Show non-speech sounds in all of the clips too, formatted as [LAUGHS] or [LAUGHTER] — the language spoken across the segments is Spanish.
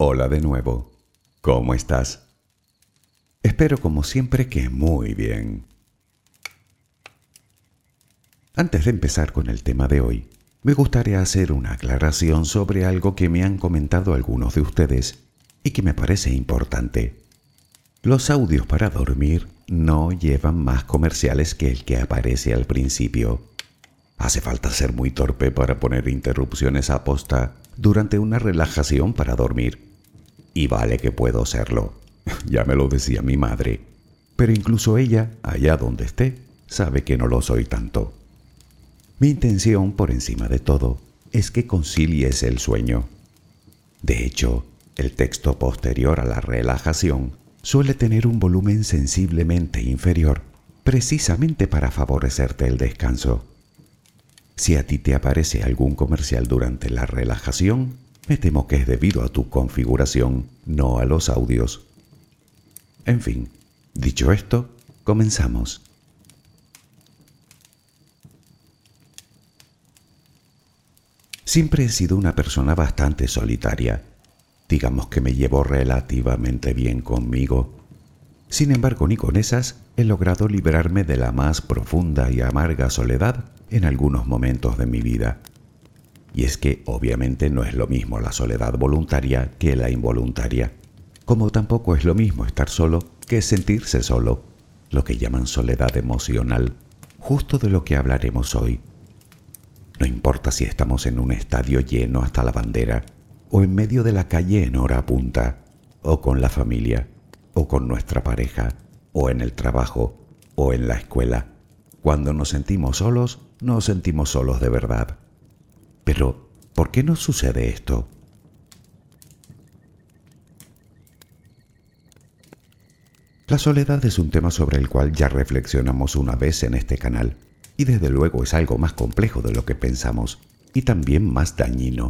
Hola de nuevo. ¿Cómo estás? Espero como siempre que muy bien. Antes de empezar con el tema de hoy, me gustaría hacer una aclaración sobre algo que me han comentado algunos de ustedes y que me parece importante. Los audios para dormir no llevan más comerciales que el que aparece al principio. Hace falta ser muy torpe para poner interrupciones a posta durante una relajación para dormir. Y vale que puedo serlo. [LAUGHS] ya me lo decía mi madre. Pero incluso ella, allá donde esté, sabe que no lo soy tanto. Mi intención, por encima de todo, es que concilies el sueño. De hecho, el texto posterior a la relajación suele tener un volumen sensiblemente inferior, precisamente para favorecerte el descanso. Si a ti te aparece algún comercial durante la relajación, me temo que es debido a tu configuración, no a los audios. En fin, dicho esto, comenzamos. Siempre he sido una persona bastante solitaria. Digamos que me llevo relativamente bien conmigo. Sin embargo, ni con esas he logrado librarme de la más profunda y amarga soledad en algunos momentos de mi vida. Y es que obviamente no es lo mismo la soledad voluntaria que la involuntaria, como tampoco es lo mismo estar solo que sentirse solo, lo que llaman soledad emocional, justo de lo que hablaremos hoy. No importa si estamos en un estadio lleno hasta la bandera, o en medio de la calle en hora punta, o con la familia, o con nuestra pareja, o en el trabajo, o en la escuela. Cuando nos sentimos solos, nos sentimos solos de verdad. Pero, ¿por qué nos sucede esto? La soledad es un tema sobre el cual ya reflexionamos una vez en este canal, y desde luego es algo más complejo de lo que pensamos, y también más dañino.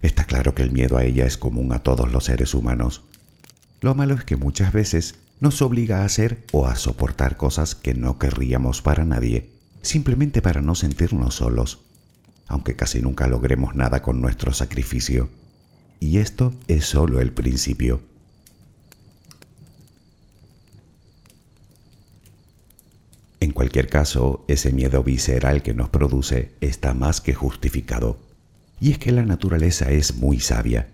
Está claro que el miedo a ella es común a todos los seres humanos. Lo malo es que muchas veces nos obliga a hacer o a soportar cosas que no querríamos para nadie, simplemente para no sentirnos solos, aunque casi nunca logremos nada con nuestro sacrificio. Y esto es solo el principio. En cualquier caso, ese miedo visceral que nos produce está más que justificado. Y es que la naturaleza es muy sabia.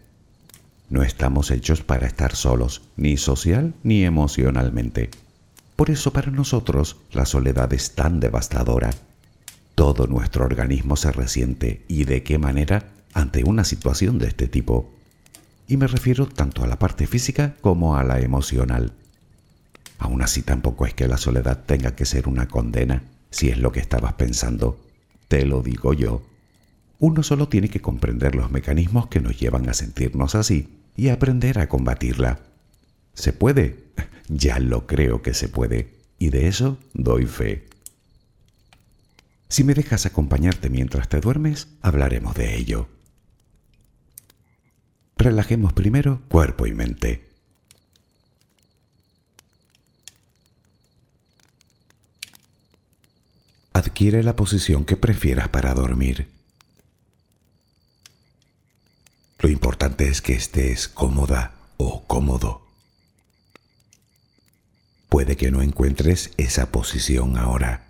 No estamos hechos para estar solos, ni social ni emocionalmente. Por eso para nosotros la soledad es tan devastadora. Todo nuestro organismo se resiente y de qué manera ante una situación de este tipo. Y me refiero tanto a la parte física como a la emocional. Aún así tampoco es que la soledad tenga que ser una condena, si es lo que estabas pensando. Te lo digo yo. Uno solo tiene que comprender los mecanismos que nos llevan a sentirnos así y aprender a combatirla. ¿Se puede? [LAUGHS] Ya lo creo que se puede, y de eso doy fe. Si me dejas acompañarte mientras te duermes, hablaremos de ello. Relajemos primero cuerpo y mente. Adquiere la posición que prefieras para dormir. Lo importante es que estés cómoda o cómodo. Puede que no encuentres esa posición ahora.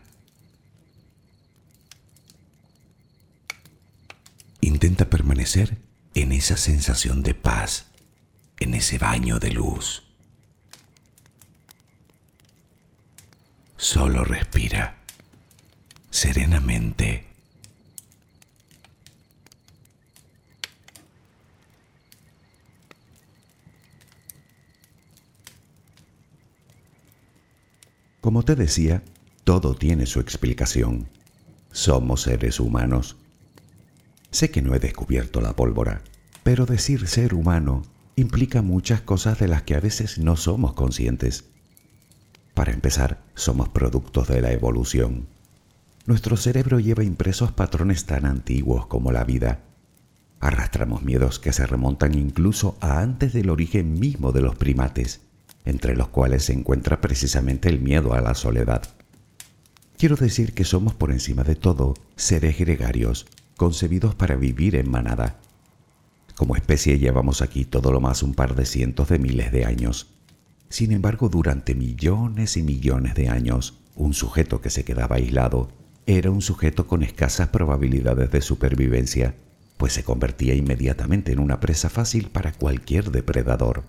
Intenta permanecer en esa sensación de paz, en ese baño de luz. Solo respira serenamente. Como te decía, todo tiene su explicación. Somos seres humanos Sé que no he descubierto la pólvora, pero decir ser humano implica muchas cosas de las que a veces no somos conscientes. Para empezar, somos productos de la evolución. Nuestro cerebro lleva impresos patrones tan antiguos como la vida. Arrastramos miedos que se remontan incluso a antes del origen mismo de los primates, entre los cuales se encuentra precisamente el miedo a la soledad. Quiero decir que somos por encima de todo seres gregarios concebidos para vivir en manada. Como especie llevamos aquí todo lo más un par de cientos de miles de años. Sin embargo, durante millones y millones de años, un sujeto que se quedaba aislado era un sujeto con escasas probabilidades de supervivencia, pues se convertía inmediatamente en una presa fácil para cualquier depredador.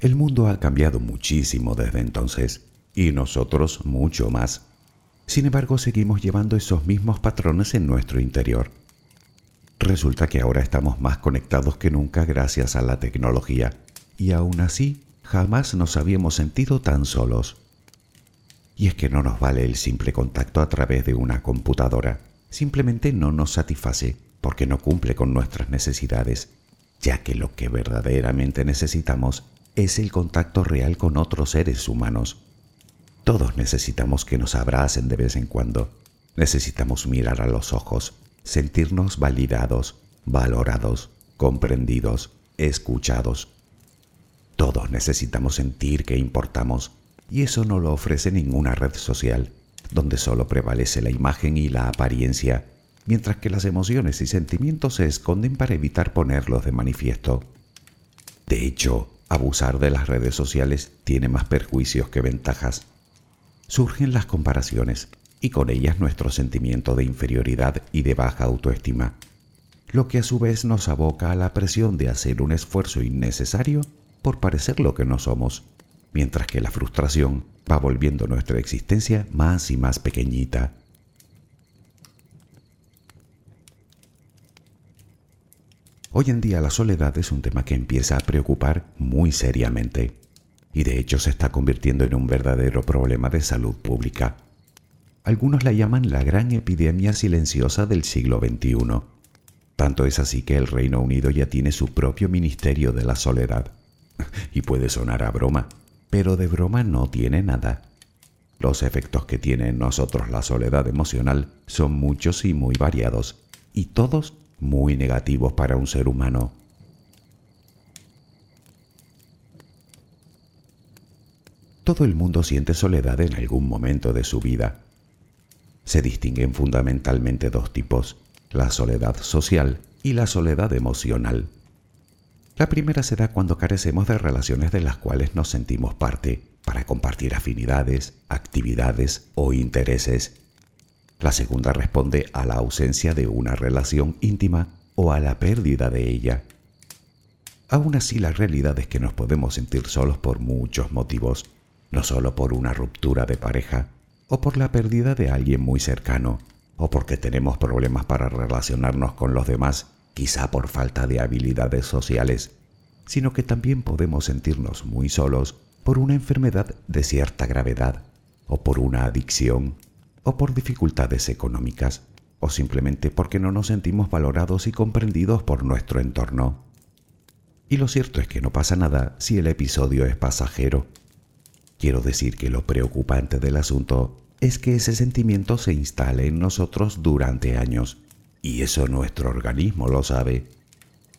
El mundo ha cambiado muchísimo desde entonces y nosotros mucho más. Sin embargo, seguimos llevando esos mismos patrones en nuestro interior. Resulta que ahora estamos más conectados que nunca gracias a la tecnología, y aún así jamás nos habíamos sentido tan solos. Y es que no nos vale el simple contacto a través de una computadora, simplemente no nos satisface porque no cumple con nuestras necesidades, ya que lo que verdaderamente necesitamos es el contacto real con otros seres humanos todos necesitamos que nos abracen de vez en cuando. Necesitamos mirar a los ojos, sentirnos validados, valorados, comprendidos, escuchados. Todos necesitamos sentir que importamos y eso no lo ofrece ninguna red social, donde solo prevalece la imagen y la apariencia, mientras que las emociones y sentimientos se esconden para evitar ponerlos de manifiesto. De hecho, abusar de las redes sociales tiene más perjuicios que ventajas. Surgen las comparaciones y con ellas nuestro sentimiento de inferioridad y de baja autoestima, lo que a su vez nos aboca a la presión de hacer un esfuerzo innecesario por parecer lo que no somos, mientras que la frustración va volviendo nuestra existencia más y más pequeñita. Hoy en día la soledad es un tema que empieza a preocupar muy seriamente y de hecho se está convirtiendo en un verdadero problema de salud pública. Algunos la llaman la gran epidemia silenciosa del siglo XXI. Tanto es así que el Reino Unido ya tiene su propio Ministerio de la Soledad. [LAUGHS] Y puede sonar a broma, pero de broma no tiene nada. Los efectos que tiene en nosotros la soledad emocional son muchos y muy variados, y todos muy negativos para un ser humano. Todo el mundo siente soledad en algún momento de su vida. Se distinguen fundamentalmente dos tipos, la soledad social y la soledad emocional. La primera se da cuando carecemos de relaciones de las cuales nos sentimos parte, para compartir afinidades, actividades o intereses. La segunda responde a la ausencia de una relación íntima o a la pérdida de ella. Aún así, la realidad es que nos podemos sentir solos por muchos motivos, no solo por una ruptura de pareja o por la pérdida de alguien muy cercano, o porque tenemos problemas para relacionarnos con los demás quizá por falta de habilidades sociales, sino que también podemos sentirnos muy solos por una enfermedad de cierta gravedad, o por una adicción, o por dificultades económicas, o simplemente porque no nos sentimos valorados y comprendidos por nuestro entorno. Y lo cierto es que no pasa nada si el episodio es pasajero. Quiero decir que lo preocupante del asunto es que ese sentimiento se instale en nosotros durante años y eso nuestro organismo lo sabe.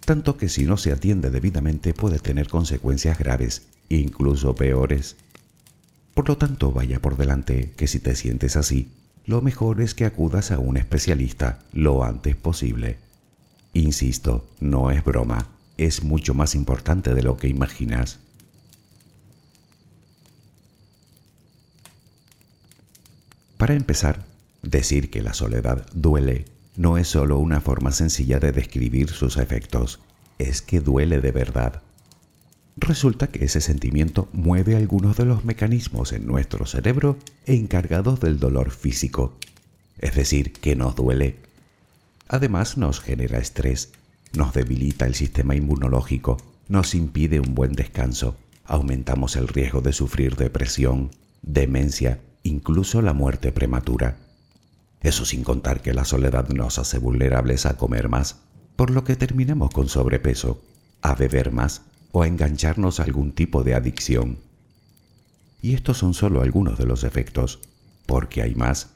Tanto que si no se atiende debidamente puede tener consecuencias graves, incluso peores. Por lo tanto, vaya por delante que si te sientes así, lo mejor es que acudas a un especialista lo antes posible. Insisto, no es broma, es mucho más importante de lo que imaginas. Para empezar, decir que la soledad duele no es solo una forma sencilla de describir sus efectos, es que duele de verdad. Resulta que ese sentimiento mueve algunos de los mecanismos en nuestro cerebro encargados del dolor físico, es decir, que nos duele. Además nos genera estrés, nos debilita el sistema inmunológico, nos impide un buen descanso, aumentamos el riesgo de sufrir depresión, demencia, incluso la muerte prematura. Eso sin contar que la soledad nos hace vulnerables a comer más, por lo que terminamos con sobrepeso, a beber más o a engancharnos a algún tipo de adicción. Y estos son solo algunos de los efectos, porque hay más.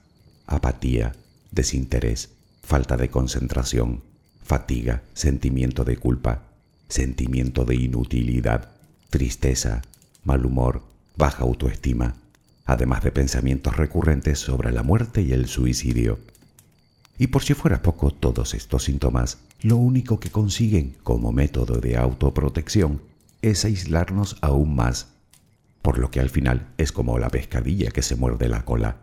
Apatía, desinterés, falta de concentración, fatiga, sentimiento de culpa, sentimiento de inutilidad, tristeza, mal humor, baja autoestima, además de pensamientos recurrentes sobre la muerte y el suicidio. Y por si fuera poco, todos estos síntomas lo único que consiguen como método de autoprotección es aislarnos aún más, por lo que al final es como la pescadilla que se muerde la cola.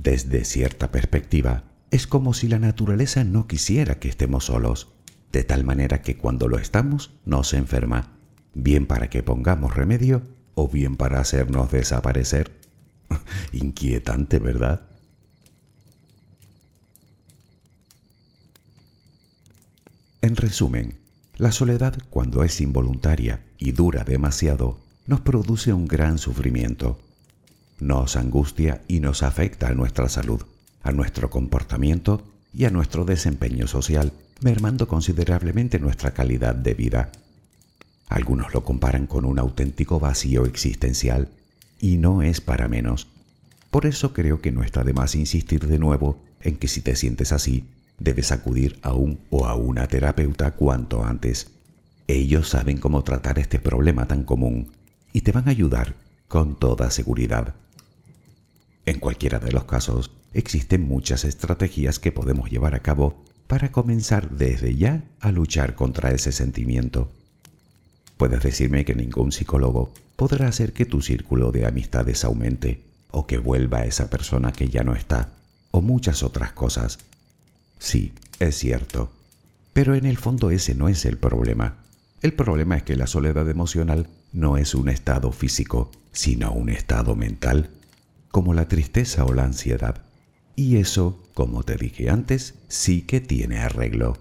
Desde cierta perspectiva, es como si la naturaleza no quisiera que estemos solos, de tal manera que cuando lo estamos nos enferma, bien para que pongamos remedio o bien para hacernos desaparecer. [LAUGHS] Inquietante, ¿verdad? En resumen, la soledad cuando es involuntaria y dura demasiado nos produce un gran sufrimiento. Nos angustia y nos afecta a nuestra salud, a nuestro comportamiento y a nuestro desempeño social, mermando considerablemente nuestra calidad de vida. Algunos lo comparan con un auténtico vacío existencial y no es para menos. Por eso creo que no está de más insistir de nuevo en que si te sientes así, debes acudir a un o a una terapeuta cuanto antes. Ellos saben cómo tratar este problema tan común y te van a ayudar con toda seguridad. En cualquiera de los casos, existen muchas estrategias que podemos llevar a cabo para comenzar desde ya a luchar contra ese sentimiento. Puedes decirme que ningún psicólogo podrá hacer que tu círculo de amistades aumente o que vuelva a esa persona que ya no está o muchas otras cosas. Sí, es cierto. Pero en el fondo ese no es el problema. El problema es que la soledad emocional no es un estado físico, sino un estado mental, como la tristeza o la ansiedad. Y eso, como te dije antes, sí que tiene arreglo.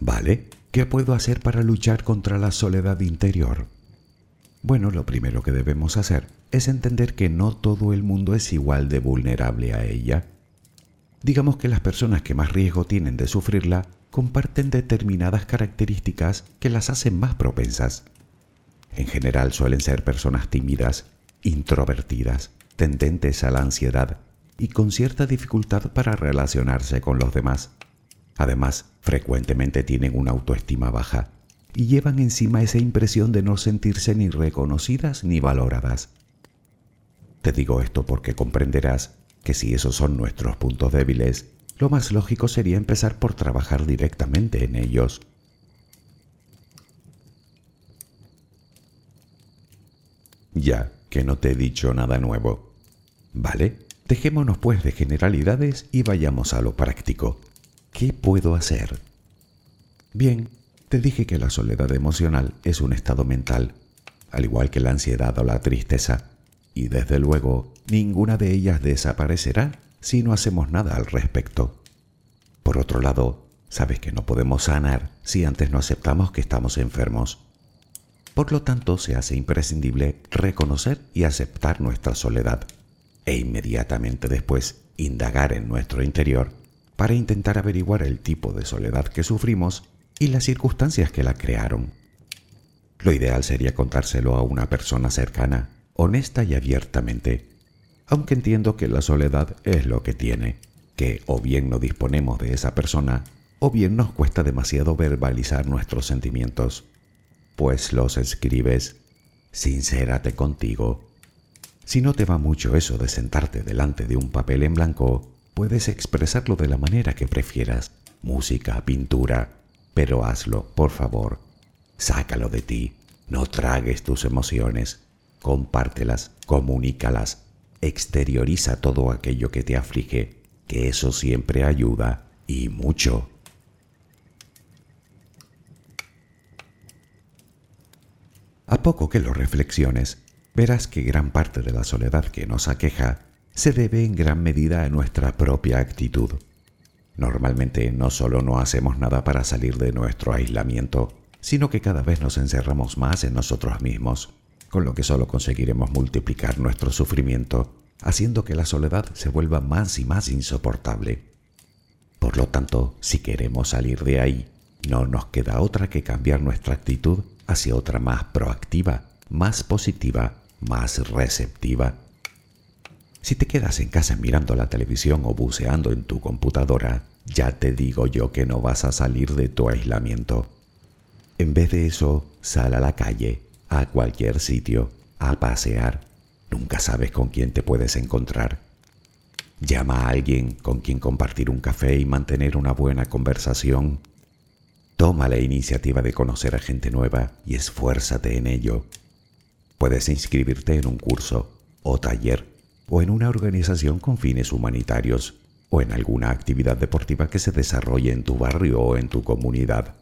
Vale, ¿qué puedo hacer para luchar contra la soledad interior? Bueno, lo primero que debemos hacer es entender que no todo el mundo es igual de vulnerable a ella. Digamos que las personas que más riesgo tienen de sufrirla comparten determinadas características que las hacen más propensas. En general suelen ser personas tímidas, introvertidas, tendentes a la ansiedad y con cierta dificultad para relacionarse con los demás. Además, frecuentemente tienen una autoestima baja y llevan encima esa impresión de no sentirse ni reconocidas ni valoradas. Te digo esto porque comprenderás que si esos son nuestros puntos débiles, lo más lógico sería empezar por trabajar directamente en ellos. Ya que no te he dicho nada nuevo. ¿Vale? Dejémonos pues de generalidades y vayamos a lo práctico. ¿Qué puedo hacer? Bien, te dije que la soledad emocional es un estado mental, al igual que la ansiedad o la tristeza, y desde luego ninguna de ellas desaparecerá si no hacemos nada al respecto. Por otro lado, sabes que no podemos sanar si antes no aceptamos que estamos enfermos. Por lo tanto, se hace imprescindible reconocer y aceptar nuestra soledad e inmediatamente después indagar en nuestro interior para intentar averiguar el tipo de soledad que sufrimos y las circunstancias que la crearon. Lo ideal sería contárselo a una persona cercana, honesta y abiertamente, aunque entiendo que la soledad es lo que tiene, que o bien no disponemos de esa persona, o bien nos cuesta demasiado verbalizar nuestros sentimientos pues los escribes, sincérate contigo. Si no te va mucho eso de sentarte delante de un papel en blanco, puedes expresarlo de la manera que prefieras, música, pintura, pero hazlo, por favor. Sácalo de ti, no tragues tus emociones, compártelas, comunícalas, exterioriza todo aquello que te aflige, que eso siempre ayuda y mucho. A poco que lo reflexiones, verás que gran parte de la soledad que nos aqueja se debe en gran medida a nuestra propia actitud. Normalmente no solo no hacemos nada para salir de nuestro aislamiento, sino que cada vez nos encerramos más en nosotros mismos, con lo que solo conseguiremos multiplicar nuestro sufrimiento, haciendo que la soledad se vuelva más y más insoportable. Por lo tanto, si queremos salir de ahí, no nos queda otra que cambiar nuestra actitud hacia otra más proactiva, más positiva, más receptiva. Si te quedas en casa mirando la televisión o buceando en tu computadora, ya te digo yo que no vas a salir de tu aislamiento. En vez de eso, sal a la calle, a cualquier sitio, a pasear. Nunca sabes con quién te puedes encontrar. Llama a alguien con quien compartir un café y mantener una buena conversación Toma la iniciativa de conocer a gente nueva y esfuérzate en ello. Puedes inscribirte en un curso o taller o en una organización con fines humanitarios o en alguna actividad deportiva que se desarrolle en tu barrio o en tu comunidad.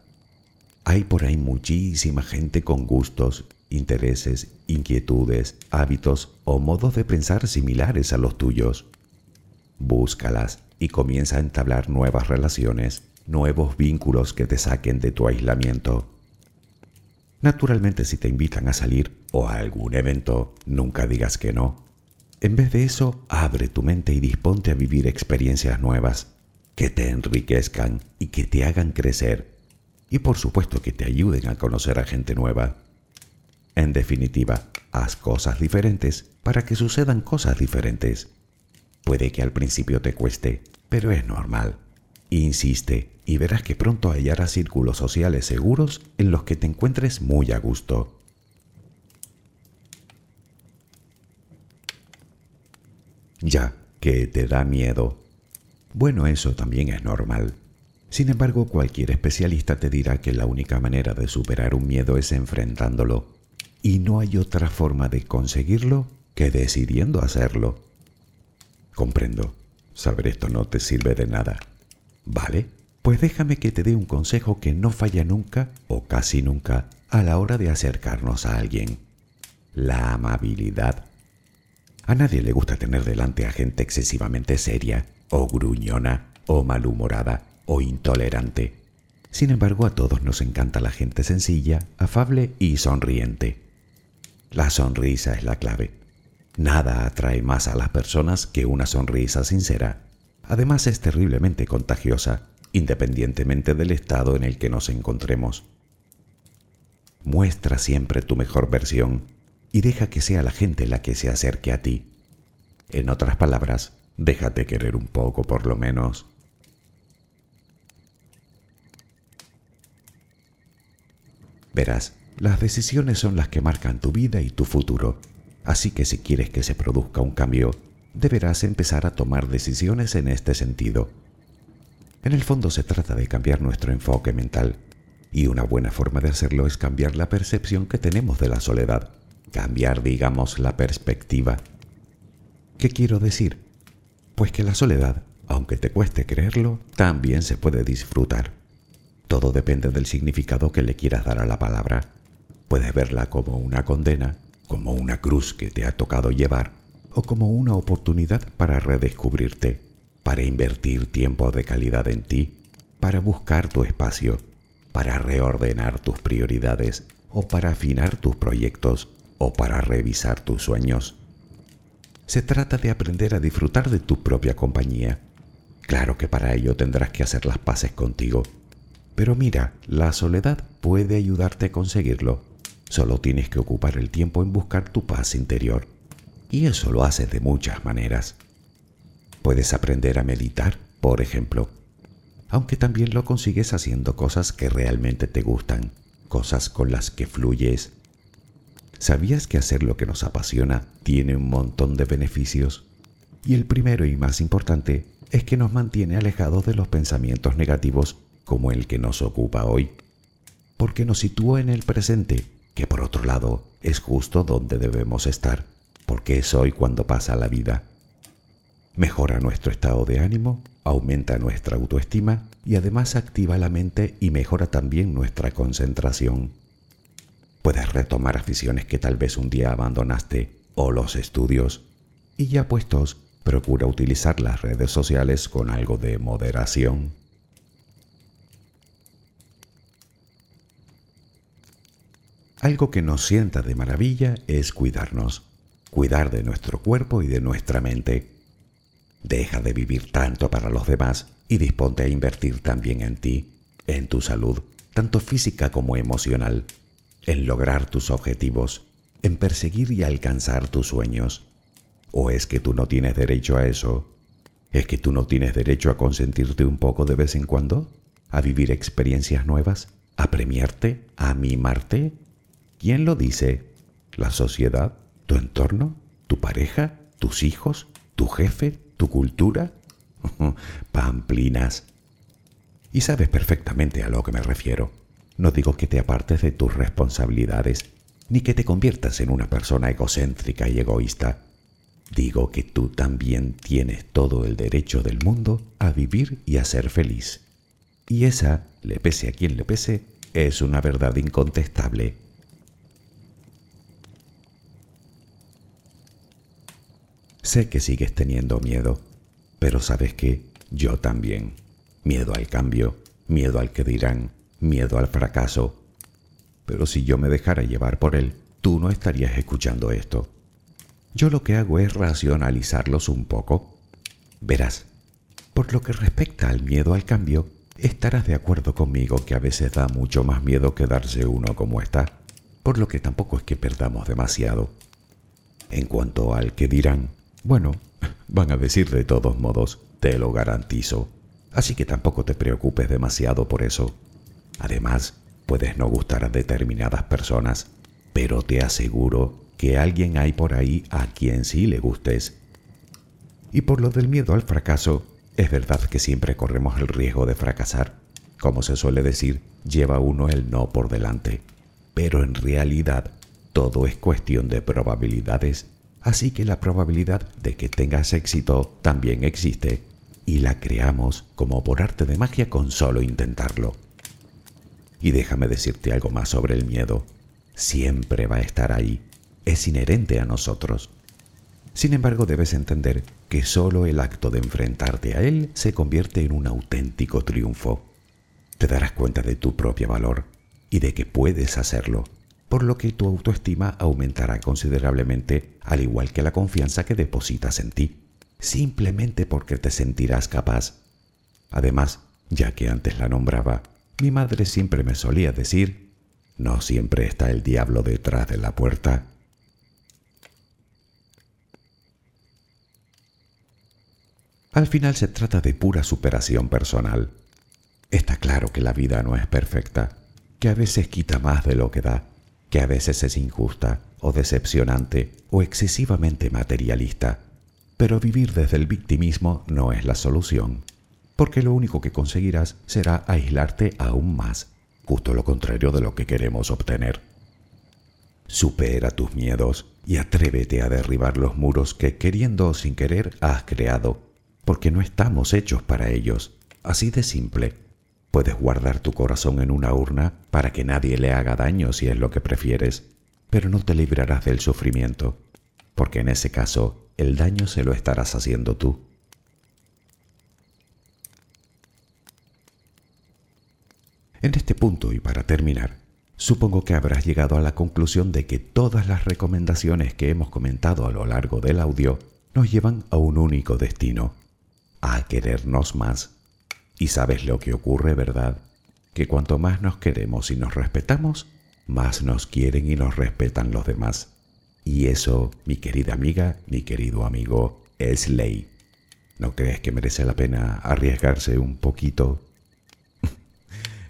Hay por ahí muchísima gente con gustos, intereses, inquietudes, hábitos o modos de pensar similares a los tuyos. Búscalas y comienza a entablar nuevas relaciones nuevos vínculos que te saquen de tu aislamiento. Naturalmente si te invitan a salir o a algún evento, nunca digas que no. En vez de eso, abre tu mente y disponte a vivir experiencias nuevas que te enriquezcan y que te hagan crecer y por supuesto que te ayuden a conocer a gente nueva. En definitiva, haz cosas diferentes para que sucedan cosas diferentes. Puede que al principio te cueste, pero es normal. Insiste y verás que pronto hallarás círculos sociales seguros en los que te encuentres muy a gusto. Ya, que te da miedo. Bueno, eso también es normal. Sin embargo, cualquier especialista te dirá que la única manera de superar un miedo es enfrentándolo, y no hay otra forma de conseguirlo que decidiendo hacerlo. Comprendo, saber esto no te sirve de nada. ¿Vale? Pues déjame que te dé un consejo que no falla nunca o casi nunca a la hora de acercarnos a alguien. La amabilidad. A nadie le gusta tener delante a gente excesivamente seria, o gruñona, o malhumorada, o intolerante. Sin embargo, a todos nos encanta la gente sencilla, afable y sonriente. La sonrisa es la clave. Nada atrae más a las personas que una sonrisa sincera. Además es terriblemente contagiosa, independientemente del estado en el que nos encontremos. Muestra siempre tu mejor versión y deja que sea la gente la que se acerque a ti. En otras palabras, déjate querer un poco por lo menos. Verás, las decisiones son las que marcan tu vida y tu futuro, así que si quieres que se produzca un cambio, deberás empezar a tomar decisiones en este sentido. En el fondo se trata de cambiar nuestro enfoque mental, y una buena forma de hacerlo es cambiar la percepción que tenemos de la soledad cambiar, digamos, la perspectiva. ¿Qué quiero decir? Pues que la soledad, aunque te cueste creerlo, también se puede disfrutar. Todo depende del significado que le quieras dar a la palabra. Puedes verla como una condena, como una cruz que te ha tocado llevar, o como una oportunidad para redescubrirte, para invertir tiempo de calidad en ti, para buscar tu espacio, para reordenar tus prioridades o para afinar tus proyectos o para revisar tus sueños. Se trata de aprender a disfrutar de tu propia compañía. Claro que para ello tendrás que hacer las paces contigo. Pero mira, la soledad puede ayudarte a conseguirlo. Solo tienes que ocupar el tiempo en buscar tu paz interior. Y eso lo haces de muchas maneras. Puedes aprender a meditar, por ejemplo, aunque también lo consigues haciendo cosas que realmente te gustan, cosas con las que fluyes, ¿Sabías que hacer lo que nos apasiona tiene un montón de beneficios? Y el primero y más importante es que nos mantiene alejados de los pensamientos negativos como el que nos ocupa hoy, porque nos sitúa en el presente, que por otro lado es justo donde debemos estar, porque es hoy cuando pasa la vida. Mejora nuestro estado de ánimo, aumenta nuestra autoestima y además activa la mente y mejora también nuestra concentración. Puedes retomar aficiones que tal vez un día abandonaste o los estudios. Y ya puestos, procura utilizar las redes sociales con algo de moderación. Algo que nos sienta de maravilla es cuidarnos, cuidar de nuestro cuerpo y de nuestra mente. Deja de vivir tanto para los demás y disponte a invertir también en ti, en tu salud, tanto física como emocional en lograr tus objetivos, en perseguir y alcanzar tus sueños? ¿O es que tú no tienes derecho a eso? ¿Es que tú no tienes derecho a consentirte un poco de vez en cuando? ¿A vivir experiencias nuevas? ¿A premiarte? ¿A mimarte? ¿Quién lo dice? ¿La sociedad? ¿Tu entorno? ¿Tu pareja? ¿Tus hijos? ¿Tu jefe? ¿Tu cultura? [LAUGHS] Pamplinas. Y sabes perfectamente a lo que me refiero. No digo que te apartes de tus responsabilidades, ni que te conviertas en una persona egocéntrica y egoísta. Digo que tú también tienes todo el derecho del mundo a vivir y a ser feliz. Y esa, le pese a quien le pese, es una verdad incontestable. Sé que sigues teniendo miedo, pero sabes que yo también. Miedo al cambio, miedo al que dirán, miedo al fracaso. Pero si yo me dejara llevar por él, tú no estarías escuchando esto. Yo lo que hago es racionalizarlos un poco. Verás, por lo que respecta al miedo al cambio, estarás de acuerdo conmigo que a veces da mucho más miedo quedarse uno como está. por lo que tampoco es que perdamos demasiado. En cuanto al que dirán, bueno, [LAUGHS] van a decir de todos modos, te lo garantizo. Así que tampoco te preocupes demasiado por eso. Además, puedes no gustar a determinadas personas, pero te aseguro que alguien hay por ahí a quien sí le gustes. Y por lo del miedo al fracaso, es verdad que siempre corremos el riesgo de fracasar. Como se suele decir, lleva uno el no por delante. Pero en realidad, todo es cuestión de probabilidades, así que la probabilidad de que tengas éxito también existe y la creamos como por arte de magia con solo intentarlo. Y déjame decirte algo más sobre el miedo. Siempre va a estar ahí, es inherente a nosotros. Sin embargo, debes entender que solo el acto de enfrentarte a él se convierte en un auténtico triunfo. Te darás cuenta de tu propio valor y de que puedes hacerlo, por lo que tu autoestima aumentará considerablemente, al igual que la confianza que depositas en ti, simplemente porque te sentirás capaz. Además, ya que antes la nombraba, mi madre siempre me solía decir, no siempre está el diablo detrás de la puerta. Al final se trata de pura superación personal. Está claro que la vida no es perfecta, que a veces quita más de lo que da, que a veces es injusta o decepcionante o excesivamente materialista. Pero vivir desde el victimismo no es la solución, porque lo único que conseguirás será aislarte aún más, justo lo contrario de lo que queremos obtener. Supera tus miedos y atrévete a derribar los muros que queriendo o sin querer has creado porque no estamos hechos para ellos. Así de simple. Puedes guardar tu corazón en una urna para que nadie le haga daño si es lo que prefieres, pero no te librarás del sufrimiento, porque en ese caso el daño se lo estarás haciendo tú. En este punto y para terminar, supongo que habrás llegado a la conclusión de que todas las recomendaciones que hemos comentado a lo largo del audio nos llevan a un único destino, a querernos más. Y sabes lo que ocurre, ¿verdad? Que cuanto más nos queremos y nos respetamos, más nos quieren y nos respetan los demás. Y eso, mi querida amiga, mi querido amigo, es ley. ¿No crees que merece la pena arriesgarse un poquito?